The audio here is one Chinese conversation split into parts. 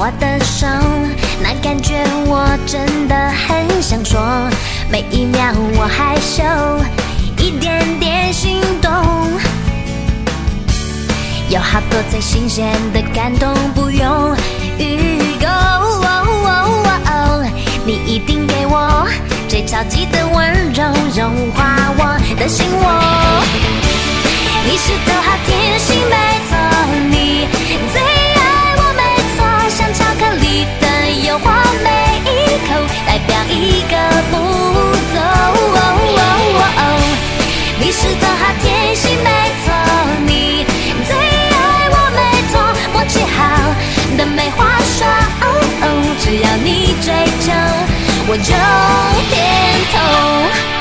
我的手，那感觉我真的很想说。每一秒我害羞，一点点心动，有好多最新鲜的感动，不用预购。你一定给我最超级的温柔，融化我的心窝。你是头好甜心，没错，你最的诱惑，每一口代表一个步骤。你是头好甜心，没错，你最爱我，没错，默契好的没话说，只要你追求，我就点头。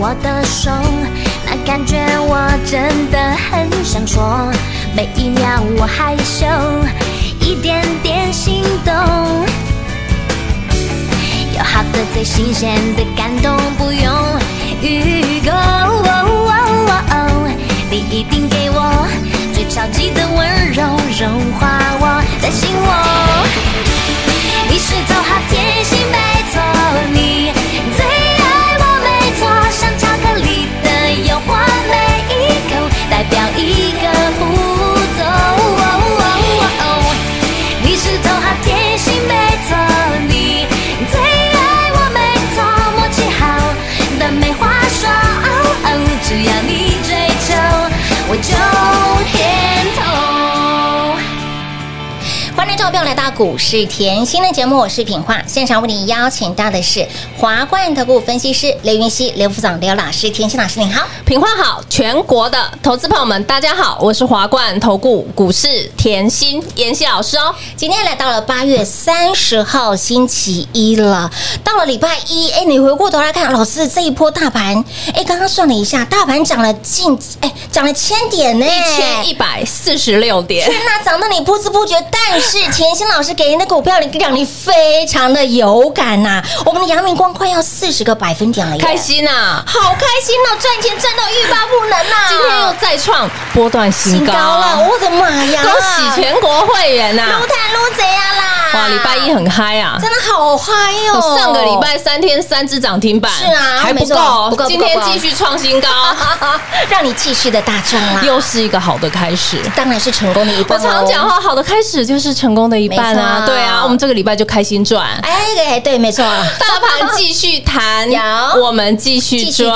我的手，那感觉我真的很想说。每一秒我害羞，一点点心动，有好的最新鲜的感动，不用预购。你一定给我最超级的温柔，融化我的心窝。你是头好甜心，没错，你最一个步骤。你是头好甜心，没错，你最爱我，没错，默契好但没话说，只要你来到股市甜心的节目，我是品化，现场为你邀请到的是华冠投顾分析师刘云熙、刘副总、刘老师，甜心老师您好。品化好，全国的投资朋友们，大家好，我是华冠投顾股市甜心妍希老师哦。今天来到了八月三十号星期一了，到了礼拜一，哎，你回过头来看，老师这一波大盘，哎，刚刚算了一下，大盘涨了近，哎，涨了千点呢，一千一百四十六点，天呐，涨得你不知不觉，但是甜 心老师给您的股票让你非常的有感呐、我们的阳明光快要四十个百分点了，开心呐、好开心哦，赚钱赚到欲罢不能呐、今天又再创波段新高，了，我的妈呀！恭喜全国会员呐、撸碳撸贼啊啦！哇，礼拜一很嗨啊！真的好嗨我哦！上个礼拜三天三只涨停板，是啊还不够。不够，今天继续创新高，让你继续的大赚啦，又是一个好的开始。当然是成功的一我半哦常讲，话，好的开始就是成功的一半没啊！对啊，我们这个礼拜就开心赚。哎，对对，没错，大盘继续弹，有。我们继续赚。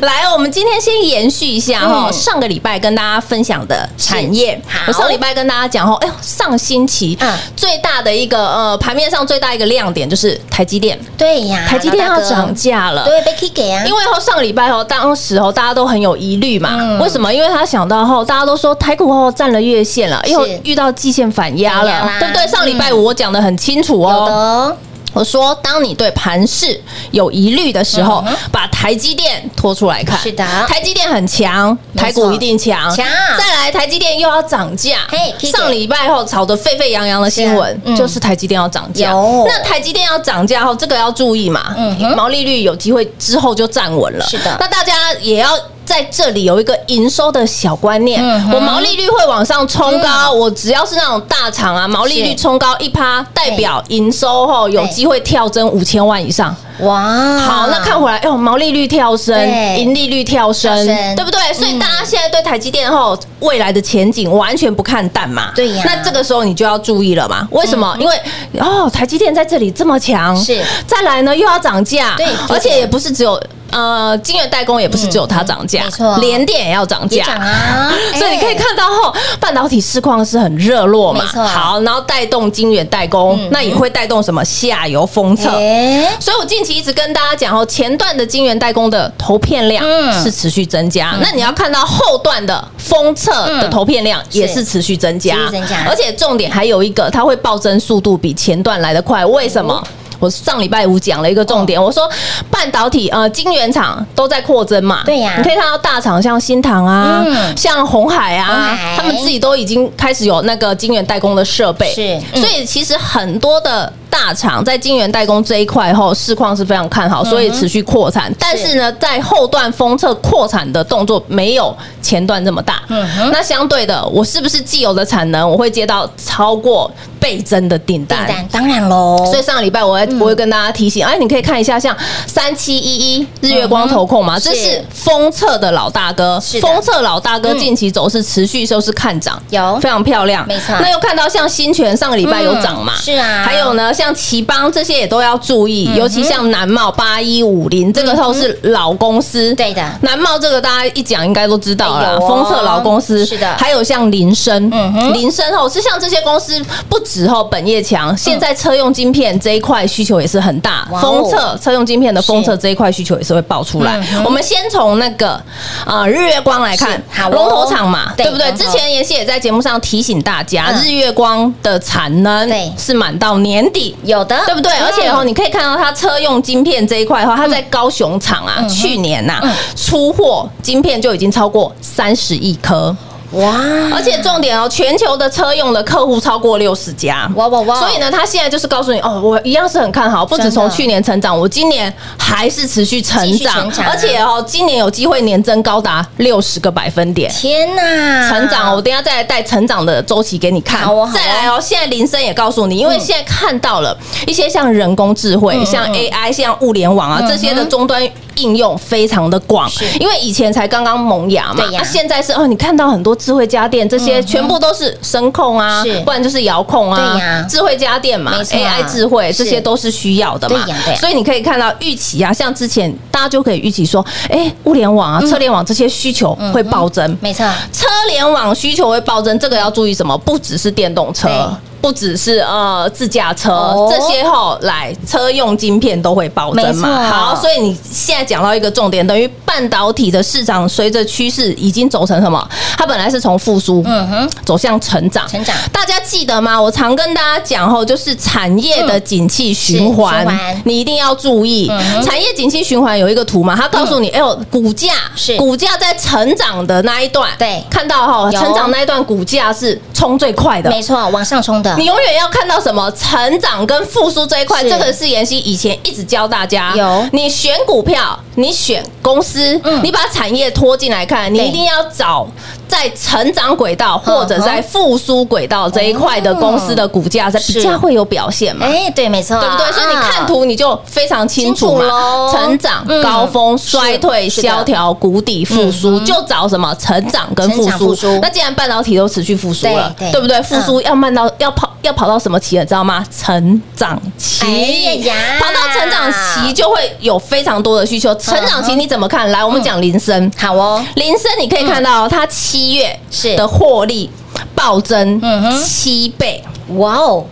来，我们今天先延续一下哈，嗯。上个礼拜跟大家分享的产业。我上礼拜跟大家讲哈，哎呦，上星期嗯。最大的一个呃盘面上最大一个亮点就是台积电，对呀，台积电要涨价了。对，被 K 给啊，因为后上个礼拜后，当时候大家都很有疑虑嘛，嗯。为什么？因为他想到后，大家都说台股后站了月线了，又遇到季线反压反对不对？上礼拜五我讲的很清楚有的哦，哦，我说，当你对盘势有疑虑的时候嗯，把台积电拖出来看。是的台积电很强，台股一定强。强再来，台积电又要涨价嘿。上礼拜后炒得沸沸扬扬的新闻嗯就是台积电要涨价有。那台积电要涨价后，这个要注意嘛嗯，毛利率有机会之后就站稳了。是的那大家也要在这里有一个营收的小观念，我毛利率会往上冲高，我只要是那种大厂啊，毛利率冲高一趴，代表营收后有机会跳增五千万以上。哇，好，那看回来，哦，毛利率跳升对，盈利率跳升，对不对？所以大家现在对台积电后未来的前景完全不看淡嘛。对呀嗯那这个时候你就要注意了嘛？为什么？因为哦，台积电在这里这么强，是再来呢又要涨价，对而且也不是只有。呃，晶圆代工也不是只有它涨价，嗯没错。联电也要涨价。涨啊。所以你可以哎看到后，半导体市况是很热络嘛，好，然后带动晶圆代工，嗯那也会带动什么下游封测，哎，所以我近期一直跟大家讲哦，前段的晶圆代工的投片量嗯。是持续增加，那你要看到后段的封测的投片量也是持续增加。增加，而且重点还有一个，它会暴增速度比前段来得快，为什么？我上礼拜五讲了一个重点，我说半导体呃晶圆厂都在扩增嘛，对呀。你可以看到大厂像新唐啊，嗯。像红海啊海，他们自己都已经开始有那个晶圆代工的设备，是嗯。所以其实很多的大厂在晶圆代工这一块后，市况是非常看嗯好，所以持续扩产。但是呢，在后段封测扩产的动作没有前段这么大。嗯那相对的，我是不是既有的产能我会接到超过倍增的订单？订单？当然喽，所以上个礼拜我会我会跟大家提醒，哎，你可以看一下像三七一一日月光投控嘛，这是是。封测的老大哥封测老大哥嗯。近期走势持续都是看涨，有。非常漂亮，没错。那又看到像新泉上个礼拜有涨嘛，嗯。是啊。还有呢像奇邦这些也都要注意，尤其像南茂八一五零这个都是老公司，对的南茂这个大家一讲应该都知道了，封测老公司是的还有像林森，林森后是像这些公司不止后本业强，现在车用晶片这一块需求也是很大，封测车用晶片的封测这一块需求也是会爆出来。我们先从那个呃日月光来看龙头厂嘛，对对不对？之前妍希也在节目上提醒大家，嗯日月光的产能是满到年底。有的，对不对？嗯。而且哦，你可以看到它车用晶片这一块的话，它在高雄厂啊，去年呐嗯。出货晶片就已经超过三十亿颗。哇，而且重点哦，全球的车用的客户超过六十家，哇哇哇。所以呢，他现在就是告诉你哦，我一样是很看好，不止从去年成长，我今年还是持续成长。而且哦，今年有机会年增高达六十个百分点。天哪，成长哦，我等一下再来带成长的周期给你看。再来哦，现在林森也告诉你，因为现在看到了一些像人工智慧、嗯像 AI、像物联网啊这些的终端应用非常的广，因为以前才刚刚萌芽嘛那现在是哦，你看到很多智慧家电这些全部都是声控啊是，不然就是遥控对呀。啊，智慧家电嘛啊，AI 智慧是。这些都是需要的嘛。对呀所以你可以看到预期啊，像之前大家就可以预期说，哎，物联网啊、车联网这些需求会暴增，没错，车联网需求会暴增，这个要注意什么？不只是电动车。对。不只是呃自驾车、哦这些后来车用晶片都会暴增嘛。好，所以你现在讲到一个重点，等于半导体的市场随着趋势已经走成什么？它本来是从复苏，嗯哼，走向成长。成长大家记得吗？我常跟大家讲吼，就是产业的景气循环，你一定要注意。嗯产业景气循环有一个图嘛，它告诉你，哎呦，股价是股价在成长的那一段，对看到哈，成长那一段股价是冲最快的。没错，往上冲的你，永远要看到什么成长跟复苏这一块，是。这个是妍希以前一直教大家。有。你选股票，你选公司，嗯你把产业拖进来看，你一定要找在成长轨道嗯或者在复苏轨道这一块的公司的股价，才比较会有表现嘛。哎，对，没错，对不对？所以你看图你就非常清楚嘛，成长嗯、高峰、衰退、萧条、谷底、复苏，就找什么成长跟复苏。那既然半导体都持续复苏了，对不对？复苏要慢到要跑要跑到什么期了？知道吗？成长期。哎呀跑到成长期就会有非常多的需求。成长期你怎么看？来，我们讲林森。好哦，林森你可以看到它七月是的获利暴增嗯哼七倍。哇哦，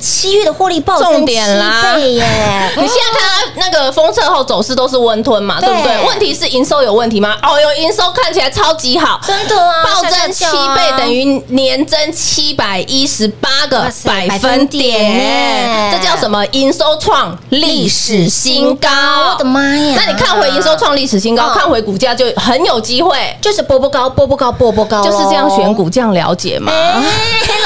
七月的获利暴增重点啦七倍耶！你现在看它那个封测后走势都是温吞嘛，对对不对？问题是营收有问题吗？哦，有营收看起来超级好，真的啊，暴增七倍，等于于年增七百一十八个百分点这叫什么？营收创历史新高！我的妈呀！那你看回营收创历史新高，嗯看回股价就很有机会，就是波波高，波波高，波波高，就是这样选。股，这样了解嘛。哎，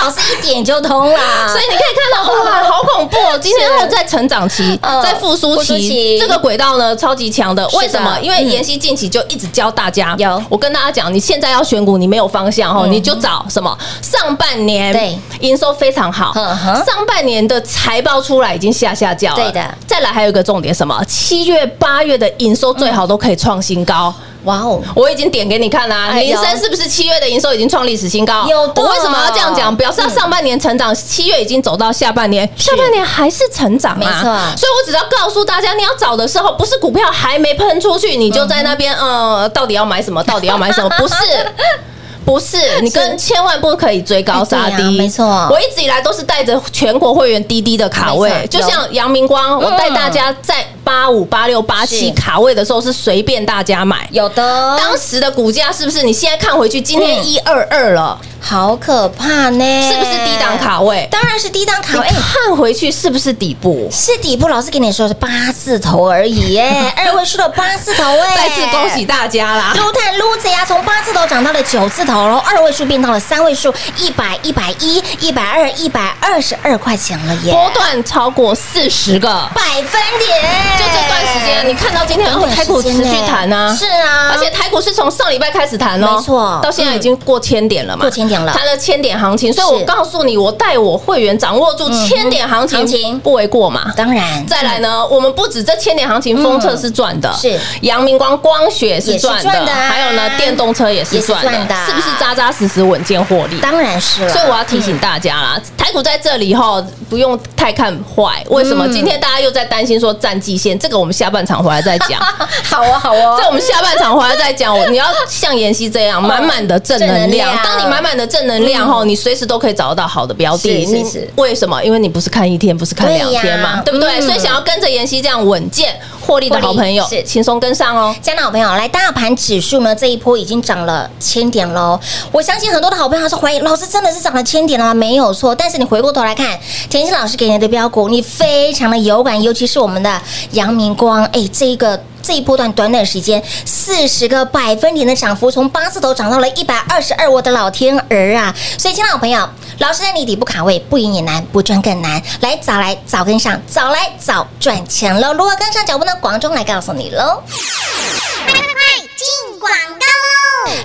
老师一点就通啦。所以你可以看到，哇，好恐怖哦！今天是我在成长期，嗯在复苏期期，这个轨道呢超级强的。为什么？因为嗯妍希近期就一直教大家，有我跟大家讲，你现在要选股，你没有方向哦，嗯你就找什么？上半年对营收非常好上半年的财报出来已经下下叫了。对的再来还有一个重点，什么？七月、八月的营收最好都可以创新高。哇哦，我已经点给你看啦、林森是不是七月的营收已经创历史新高？有的我为什么要这样讲？表示它上半年成长，七月已经走到下半年，下半年还是成长啊。没错所以我只要告诉大家，你要找的时候，不是股票还没喷出去，你就在那边，呃，到底要买什么？到底要买什么？不是。不是，你跟千万不可以追高杀低，没错。我一直以来都是带着全国会员滴滴的卡位，就像杨明光，我带大家在八五、八六、八七卡位的时候是随便大家买，有的，当时的股价是不是？你现在看回去，今天嗯。一二二了，好可怕呢，是不是低档？卡位？当然是低档卡位。哎看回去是不是底部？是底部，老师跟你说是八字头而已耶，二位数的八字头哎，再次恭喜大家啦！撸探撸子呀，从八字头涨到了九字头然后，二位数变到了三位数，一百、一百一、一百二、一百二十二块钱了耶，波段超过四十个，百分点，你看到今天台股持续弹啊，是啊，而且台股是从上礼拜开始弹哦，没错。到现在已经过千点了嘛，过千点了。谈了千点行情，所以我告诉你，我带我会员掌握住千点行情，不为过嘛。当然。再来呢，我们不止这千点行情，封测是赚的，嗯是。阳明光光学是赚的，还有呢，电动车也是赚的，是不是扎扎实实稳健获利？当然是了，所以我要提醒大家啦，台股在这里哈，不用太看坏。为什么？嗯。今天大家又在担心说战绩线，这个我们下半场回来再讲。好啊好啊在我们下半场回来再讲，你要像妍希这样满满的正能量。当你满满的正能量后，你随时都可以找得到好的标的。为什么？因为你不是看一天，不是看两天嘛，对不对？嗯所以想要跟着妍希这样稳健获利的好朋友是，轻松跟上哦。加拿好朋友，来大盘指数呢，这一波已经涨了千点喽。我相信很多的好朋友还是怀疑，老师真的是涨了千点了吗？没有错。但是你回过头来看，田心老师给你的标股，你非常的有感，尤其是我们的阳明光，哎，这一个。这一波段短短时间，四十个百分点的涨幅，从八字头涨到了一百二十二，我的老天儿啊！所以，亲爱的好朋友，老师在你底部卡位，不赢也难，不赚更难。来，早来早跟上，早来早赚钱喽！如何跟上脚步呢？广中来告诉你喽。快快快，进广告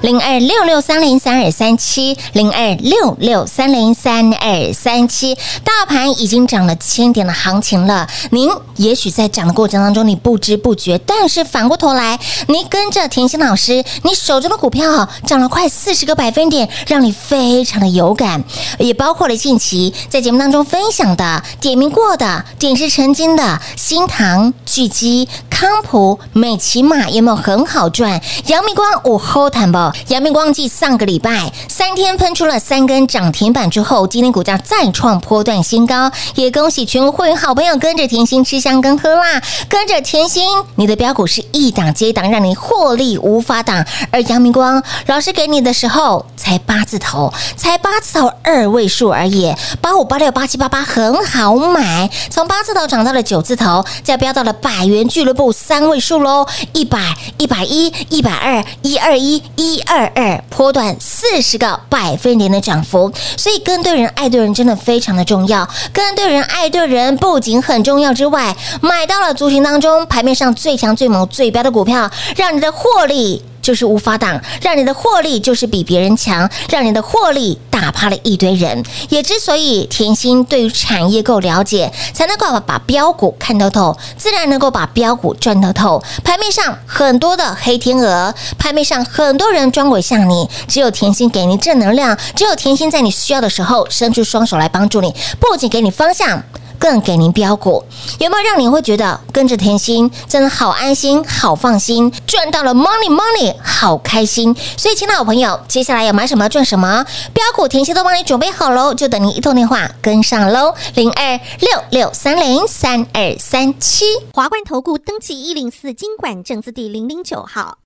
零二六六三零三二三七，零二六六三零三二三七，大盘已经涨了千点的行情了。您也许在涨的过程当中，你不知不觉，但是反过头来，你跟着甜心老师，你手中的股票涨了快四十个百分点，让你非常的有感，也包括了近期在节目当中分享的、点名过的、点石成金的新唐、巨基、康普、美骑马，有没有很好赚？阳明光午后谈不？阳明光继上个礼拜三天喷出了三根涨停板之后，今天股价再创波段新高，也恭喜全国会员好朋友跟着甜心吃香跟喝辣，跟着甜心，你的标股是一档接一档，让你获利无法挡。而阳明光老师给你的时候才八字头，才八字头二位数而已，八五八六八七八八很好买，从八字头涨到了九字头，再飙到了百元俱乐部三位数喽，一百、一百一、一百二、一二一、一二二，波段四十个百分点的涨幅，所以跟对人、爱对人真的非常的重要。跟对人、爱对人不仅很重要之外，买到了族群当中盘面上最强、最猛、最标的股票，让你的获利。就是无法挡，让你的获利就是比别人强，让你的获利打趴了一堆人。也之所以甜心对于产业够了解，才能够把把标股看得透，自然能够把标股赚得透。盘面上很多的黑天鹅，盘面上很多人装鬼像你，只有甜心给你正能量，只有甜心在你需要的时候伸出双手来帮助你，不仅给你方向。更给您标股，有没有让你会觉得跟着甜心真的好安心、好放心，赚到了 money money，好开心？所以，亲爱的好朋友，接下来要买什么赚什么，标股甜心都帮你准备好喽，就等您一通电话跟上喽，零二六六三零三二三七。华冠投顾登记一零四经管证字第零零九号。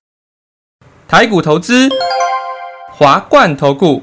台股投资，华冠投顾。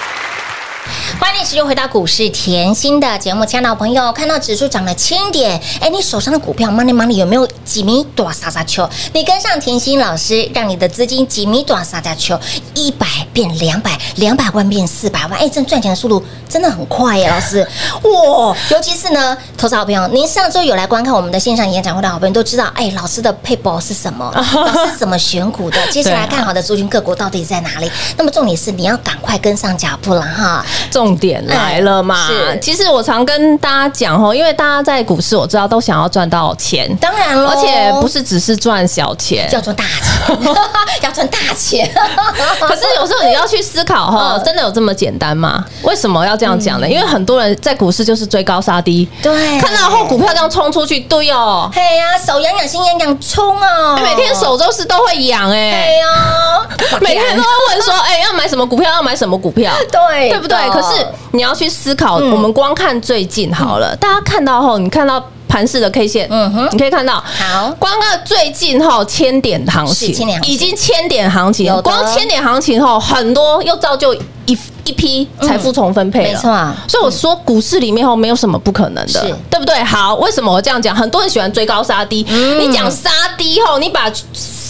欢迎持续回到股市甜心的节目，亲爱的朋友，看到指数涨了千点，哎，你手上的股票 money money 有没有几米短撒撒球？你跟上甜心老师，让你的资金几米短撒撒球，一百变两百，两百万变四百万，哎，这赚钱的速度真的很快耶，老师，哇！尤其是呢，投资好朋友，您上周有来观看我们的线上演讲会的好朋友都知道，哎，老师的配包是什么？老师怎么选股的？接下来看好的族群个股到底在哪里？那么重点是你要赶快跟上脚步了哈。重点来了嘛？是其实我常跟大家讲吼，因为大家在股市，我知道都想要赚到钱，当然了，而且不是只是赚小钱。要赚大钱，要赚大钱。可是有时候你要去思考哈，嗯真的有这么简单吗？为什么要这样讲呢？因为很多人在股市就是追高杀低，对看到后股票这样冲出去，对哦，嘿呀，手痒痒，心痒痒，冲啊！每天手都是都会痒哎对，呀，每天都会问说，哎，要买什么股票？要买什么股票？对对不对？的可是你要去思考，嗯。我们光看最近好了，大家看到后，你看到盘式的 K 线，嗯哼。你可以看到，好。光看最近后千点行情已经千点行情光千点行情后，很多又造就一一批财富重分配了，没错。所以我说股市里面后没有什么不可能的是，对不对？好，为什么我这样讲？很多人喜欢追高杀低，你讲杀低后，你把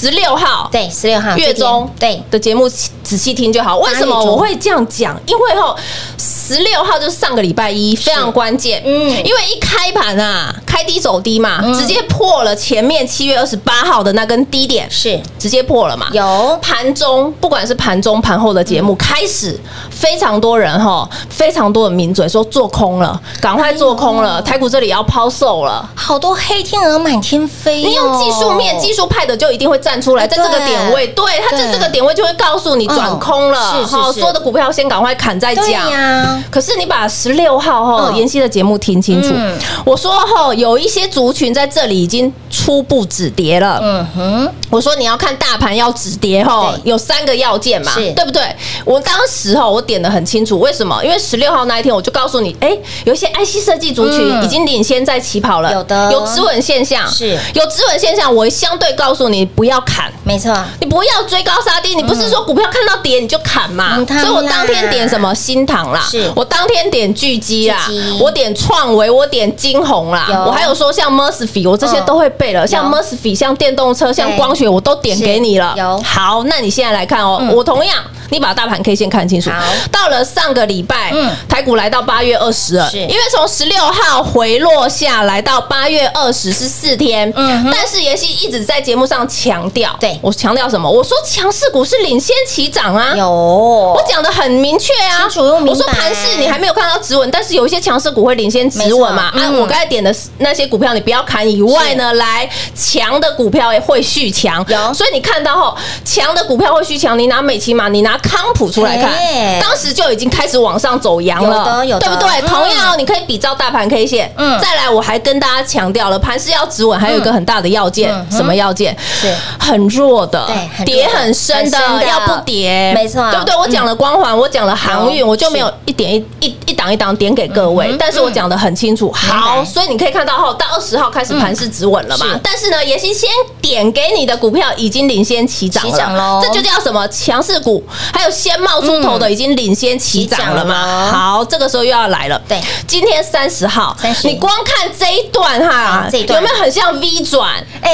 十六号对，十六号月中对的节目仔细听就好。为什么我会这样讲？因为后十六号就是上个礼拜一，非常关键。嗯因为一开盘啊，开低走低嘛，直接破了前面七月二十八号的那根低点，是直接破了嘛。有盘中，不管是盘中盘后的节目，开始非常多人哈，非常多的名嘴说做空了，赶快做空了，台股这里要抛售了。好多黑天鹅满天飞哦。你用技术面、技术派的就一定会站出来，在这个点位，对它在这个点位就会告诉你转空了，好所有的股票先赶快砍再对讲。呀，可是你把十六号哈嗯。妍希的节目听清楚嗯，我说哈有一些族群在这里已经初步止跌了。嗯哼，我说你要看大盘要止跌哈，有三个要件嘛，是。对不对？我当时哈我点的很清楚，为什么？因为十六号那一天我就告诉你，哎，有一些 IC 设计族群嗯。已经领先在起跑了，有的。有止稳现象，是。有止稳现象，我相对告诉你不要砍。没错，你不要追高杀低，你不是说股票看到跌你就砍嘛？嗯所以我当天点什么新塘啦，是。我当天点巨基啦，我点创维，我点金红啦，我还有说像 Murphy，我这些都会背了，像 Murphy，像电动车，像光学，我都点给你了。有。好，那你现在来看哦嗯，我同样。你把大盘 K 线看清楚。好。到了上个礼拜嗯，台股来到八月二十了，因为从十六号回落下来到八月二十是四天，嗯但是妍希一直在节目上强调，对。我强调什么？我说强势股是领先起涨啊，有。我讲的很明确啊，清楚又明我说盘势你还没有看到止稳，但是有一些强势股会领先止稳嘛。啊，没错。嗯。我刚才点的那些股票你不要砍以外呢，来强的股票也会续强。有。所以你看到后强的股票会续强，你拿美琪玛，你拿康普出来看哎，当时就已经开始往上走阳了，有的有的。对不对？嗯。同样哦，你可以比照大盘 K 线。嗯。再来，我还跟大家强调了，盘势要止稳，还有一个很大的要件嗯，什么要件？是很弱的，跌很深的要不跌，没错对不对？我讲了光环，我讲了航运，我就没有一点一一一档一档点给各位但是我讲的很清楚。好，所以你可以看到后，到二十号开始盘势止稳了嘛？但是呢，妍希先点给你的股票已经领先起涨了，这就叫什么强势股？还有先冒出头的已经领先起涨了嘛？好，这个时候又要来了。对今天三十号30，你光看这一段哈有没有很像 V 转？哎，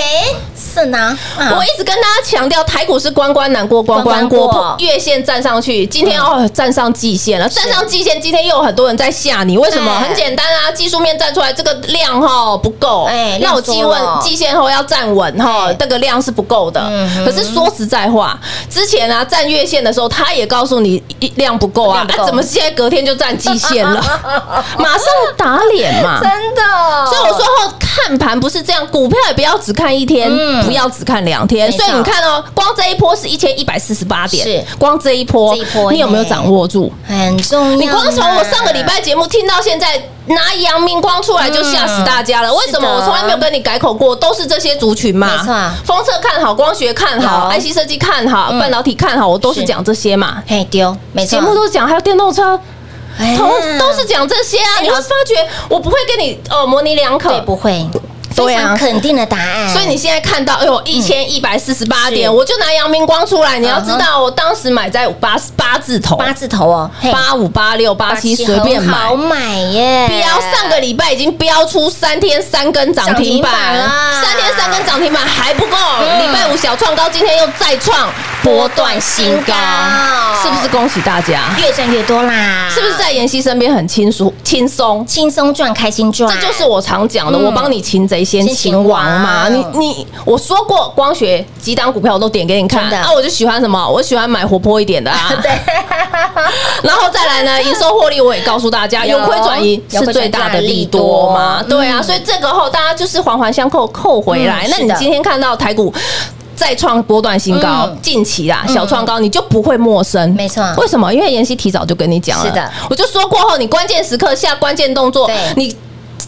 是呢，啊。我一直跟大家强调，台股是关关难过关关过，月线站上去，今天哦站上季线了，站上季线，今天又有很多人在吓你，为什么？哎很简单啊，技术面站出来，这个量哈不够，哎那我季问季线后要站稳哈哎，这个量是不够的。嗯。可是说实在话，之前啊站月线的时候，他也告诉你一量不够啊，那啊怎么现在隔天就站季线了？马上打脸嘛！真的，所以我说后看盘不是这样，股票也不要只看一天，嗯不要只看两天。所以你看哦，光这一波是一千一百四十八点，是光这一波，这一波你有没有掌握住？很重要。你光从我上个礼拜节目听到现在。拿阳明光出来就吓死大家了，为什么？我从来没有跟你改口过，都是这些族群嘛。没错封测看好，光学看好有，IC 设计看好，嗯半导体看好，我都是是讲这些嘛。嘿丢，没错，节目都是讲，还有电动车，哎同都是讲这些啊。你会发觉，我不会跟你哦模棱两可，对，不会，非常肯定的答案。所以你现在看到，哎呦，一千一百四十八点，我就拿阳明光出来。你要知嗯道，我当时买在八八字头，八字头哦，嘿八五八六八七随便买好。买耶，标上个礼拜已经标出三天三根涨停板涨停板啦三天三根涨停板还不够。嗯礼拜五小创高，今天又再创波段新高是不是恭喜大家？越赚越多啦，是不是在妍希身边很轻松轻松？轻松赚，开心赚？这就是我常讲的，嗯我帮你擒贼先擒王嘛。你你我说过，光学几档股票我都点给你看真的啊，我就喜欢什么？我喜欢买活泼一点的啊。对，然后再来呢，营收获利我也告诉大家，有有亏转盈有亏转盈是最大的利多嘛。嗯对啊，所以这个后大家就是环环相扣扣回来。那你今天看到台股。再创波段新高嗯，近期啊小创高，你就不会陌生。没错为什么？因为妍希提早就跟你讲了。是的，我就说过后，你关键时刻下关键动作，你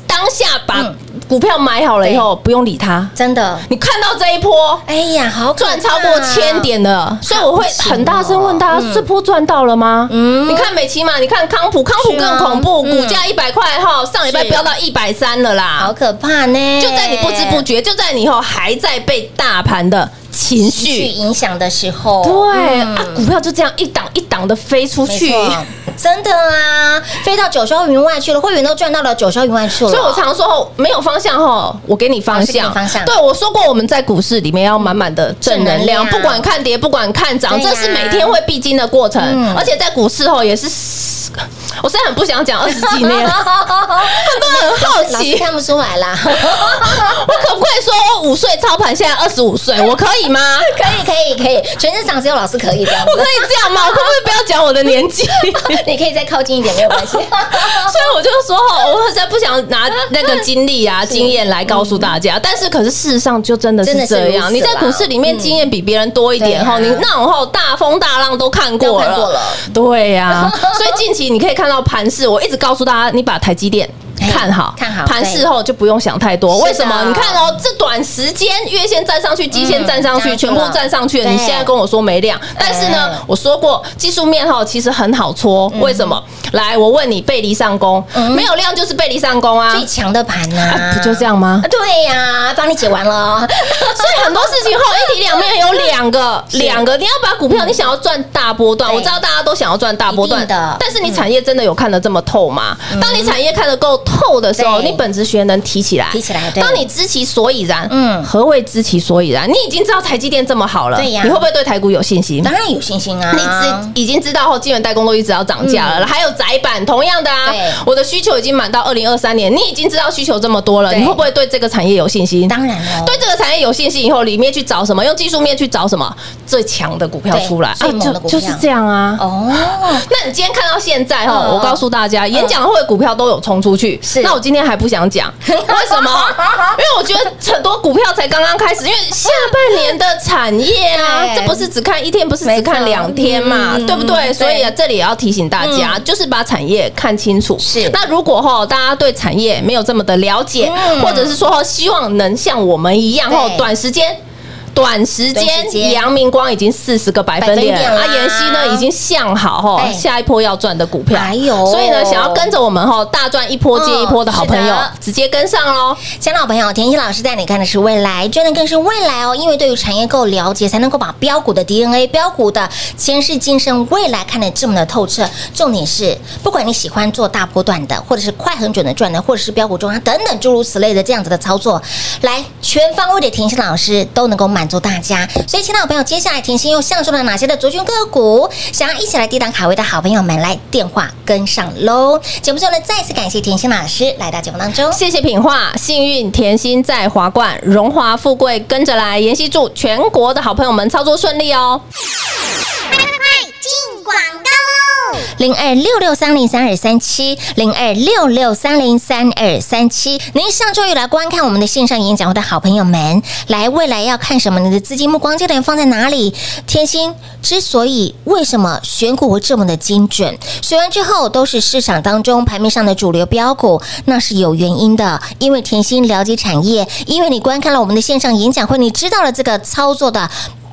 当下把嗯。股票买好了以后，不用理它。真的，你看到这一波哎呀，好可怕。赚超过千，点的，所以我会很大声问大家：嗯。这波赚到了吗？嗯。你看美琪嘛，你看康普，康普更恐怖，嗯股价一百块哈，上礼拜飙到一百三了啦。好。可怕呢！就在你不知不觉，就在你以后还在被大盘的情绪，影响的时候，对嗯啊，股票就这样一档一档的飞出去。真的啊，飞到九霄云外去了，会员都赚到了九霄云外去了。所以我常说，没有方向吼，我给你方向。方向对我说过，我们在股市里面要满满的正能量，不管看跌，不管看涨，这是每天会必经的过程。嗯而且在股市后也是，我虽然很不想讲二十几年，很多人很好奇，看不出来啦，我可不可以说我五岁操盘，现在二十五岁，我可以吗？可以可以可以，全市场只有老师可以这样我可，以这样吗？我可不可以不要讲我的年纪？你可以再靠近一点，没有关系。所以我就说哈，我实在不想拿那个经历啊、经验来告诉大家，但是可是事实上就真的是是这样。你在股市里面经验比别人多一点哈，你那种后大风大浪都看过了，对呀。所以近期你可以看到盘势，我一直告诉大家，你把台积电。哎看好，看好盘势后就不用想太多。为什么？你看哦，这短时间月线站上去，基线站上去，嗯全部站上去了。你现在跟我说没量，但是呢哎，我说过技术面哈其实很好搓。为什么？来，我问你，背离上攻，没有量就是背离上攻啊。最强的盘呐啊，不就这样吗啊？对呀，帮你解完了。所以很多事情后一体两面有两个，两个你要把股票，你想要赚大波段，我知道大家都想要赚大波段的但是你产业真的有看得这么透吗？当你产业看得够透的时候，你本职学能提起来，提起来当你知其所以然，嗯嗯，何谓知其所以然？你已经知道台积电这么好了，对呀你会不会对台股有信心？当然有信心啊！你知已经知道后，晶圆代工都一直要涨价了，还有窄板同样的啊，我的需求已经满到二零二三年，你已经知道需求这么多了，你会不会对这个产业有信心？当然了，对这个产业有信心以后，里面去找什么？用技术面去找什么最强的股票出来？最猛的就就是这样啊。哦，那你今天看到现在哈，嗯我告诉大家，演讲会股票都有冲出去。是那我今天还不想讲，为什么？因为我觉得很多股票才刚刚开始，因为下半年的产业啊，这不是只看一天，不是只看两天嘛对不对？所以啊，这里也要提醒大家，就是把产业看清楚。是那如果哈大家对产业没有这么的了解，嗯或者是说希望能像我们一样对哈短时间。短时间间，阳明光已经四十个百分点百分点啦啊，妍希呢已经向好哈哎，下一波要赚的股票，哎呦所以呢，想要跟着我们哈大赚一波接一波的好朋友直接跟上喽。亲爱的朋友，田心老师带你看的是未来，赚的更是未来哦。因为对于产业够了解，才能够把标股的 DNA、标股的前世今生、未来看得这么的透彻。重点是，不管你喜欢做大波段的，或者是快很准的赚的，或者是标股中啊等等诸如此类的这样子的操作，来全方位的田心老师都能够满足大家。所以，亲爱的好朋友，接下来甜心又上中了哪些的族群个股？想要一起来抵挡卡位的好朋友们，来电话跟上喽。节目最后呢，再次感谢甜心老师来到节目当中。谢谢品画，幸运甜心在华冠，荣华富贵跟着来。妍希祝全国的好朋友们操作顺利哦。快进广告喽！零二六六三零三二三七，零二六六三零三二三七。您上周有来观看我们的线上演讲会的好朋友们，来未来要看什么？你的资金目光焦点放在哪里？天心之所以为什么选股会这么的精准，选完之后都是市场当中盘面上的主流标股，那是有原因的。因为甜心了解产业，因为你观看了我们的线上演讲会，你知道了这个操作的。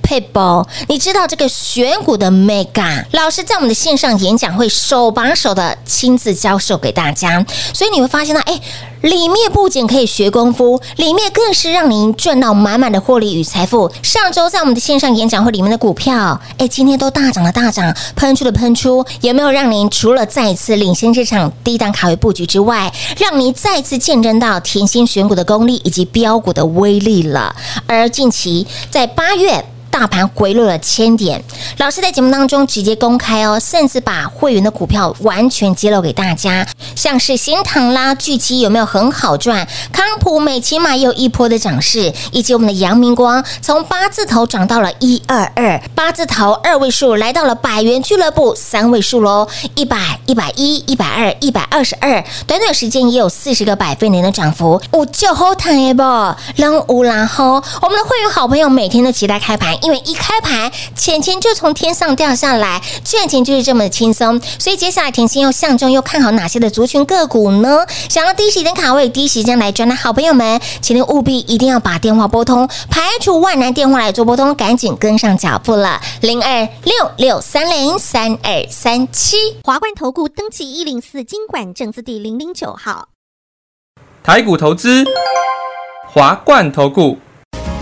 配包，你知道这个选股的 mega 老师在我们的线上演讲会手把手的亲自教授给大家，所以你会发现到，哎，里面不仅可以学功夫，里面更是让您赚到满满的获利与财富。上周在我们的线上演讲会里面的股票，哎，今天都大涨了大涨，喷出的喷出，有没有让您除了再一次领先这场低档卡位布局之外，让您再次见证到甜心选股的功力以及标股的威力了？而近期在八月。大盘回落了千点，老师在节目当中直接公开哦，甚至把会员的股票完全揭露给大家，像是新唐拉、巨基有没有很好赚？康普、美骑马也有一波的涨势，以及我们的阳明光从八字头涨到了一二二，八字头二位数来到了百元俱乐部三位数喽，一百、一百一、一百二、一百二十二，短短时间也有四十个百分点的涨幅，我就好谈耶不，让乌拉吼，我们的会员好朋友每天都期待开盘。因为一开盘，钱钱就从天上掉下来，赚钱就是这么的轻松。所以接下来甜心又相中又看好哪些的族群个股呢？想要第一时间卡位、第一时间来赚的好朋友们，请您务必一定要把电话拨通，排除万难电话来做拨通，赶紧跟上脚步了。零二六六三零三二三七。华冠投顾登记一零四经管证字第零零九号。台股投资，华冠投顾。